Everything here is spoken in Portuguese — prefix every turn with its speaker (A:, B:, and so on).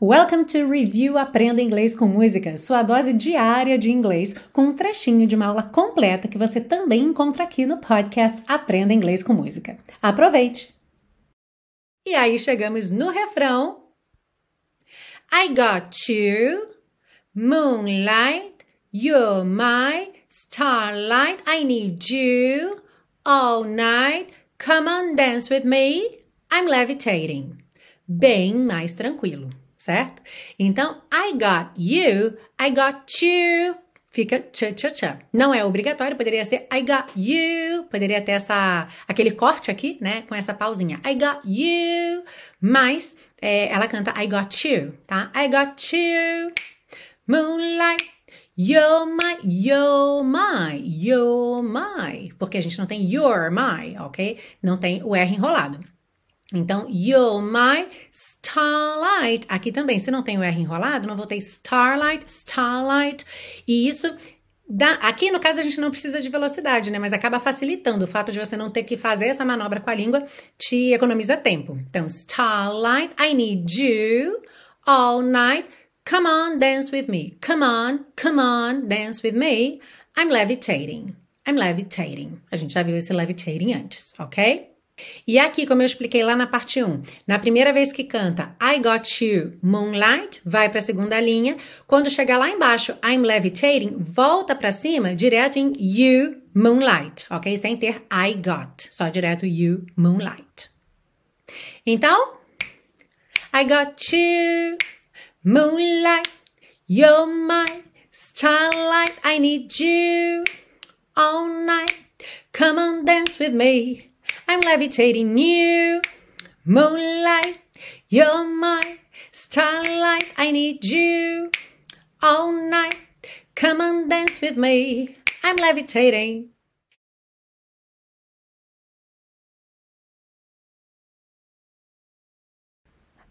A: Welcome to Review Aprenda Inglês com Música, sua dose diária de inglês, com um trechinho de uma aula completa que você também encontra aqui no podcast Aprenda Inglês com Música. Aproveite! E aí chegamos no refrão. I got you, moonlight, you're my starlight. I need you all night. Come on, dance with me. I'm levitating. Bem mais tranquilo certo? Então, I got you, I got you. Fica tcha tcha tcha. Não é obrigatório, poderia ser I got you, poderia ter essa aquele corte aqui, né, com essa pausinha. I got you, mas é, ela canta I got you, tá? I got you, moonlight, You're my, you're my, you're my. Porque a gente não tem you're my, ok? Não tem o R enrolado. Então, you're my starlight. Aqui também, se não tem o R enrolado, não vou ter starlight, starlight. E isso dá, aqui no caso a gente não precisa de velocidade, né? Mas acaba facilitando. O fato de você não ter que fazer essa manobra com a língua te economiza tempo. Então, starlight, I need you all night. Come on, dance with me. Come on, come on, dance with me. I'm levitating. I'm levitating. A gente já viu esse levitating antes, ok? E aqui, como eu expliquei lá na parte 1, na primeira vez que canta I Got You, Moonlight, vai para a segunda linha. Quando chegar lá embaixo, I'm Levitating, volta para cima, direto em You, Moonlight, ok? Sem ter I Got, só direto You, Moonlight. Então, I got you, moonlight, you're my starlight, I need you all night. Come on, dance with me. I'm levitating you, moonlight, you're my starlight. I need you all night. Come on, dance with me. I'm levitating.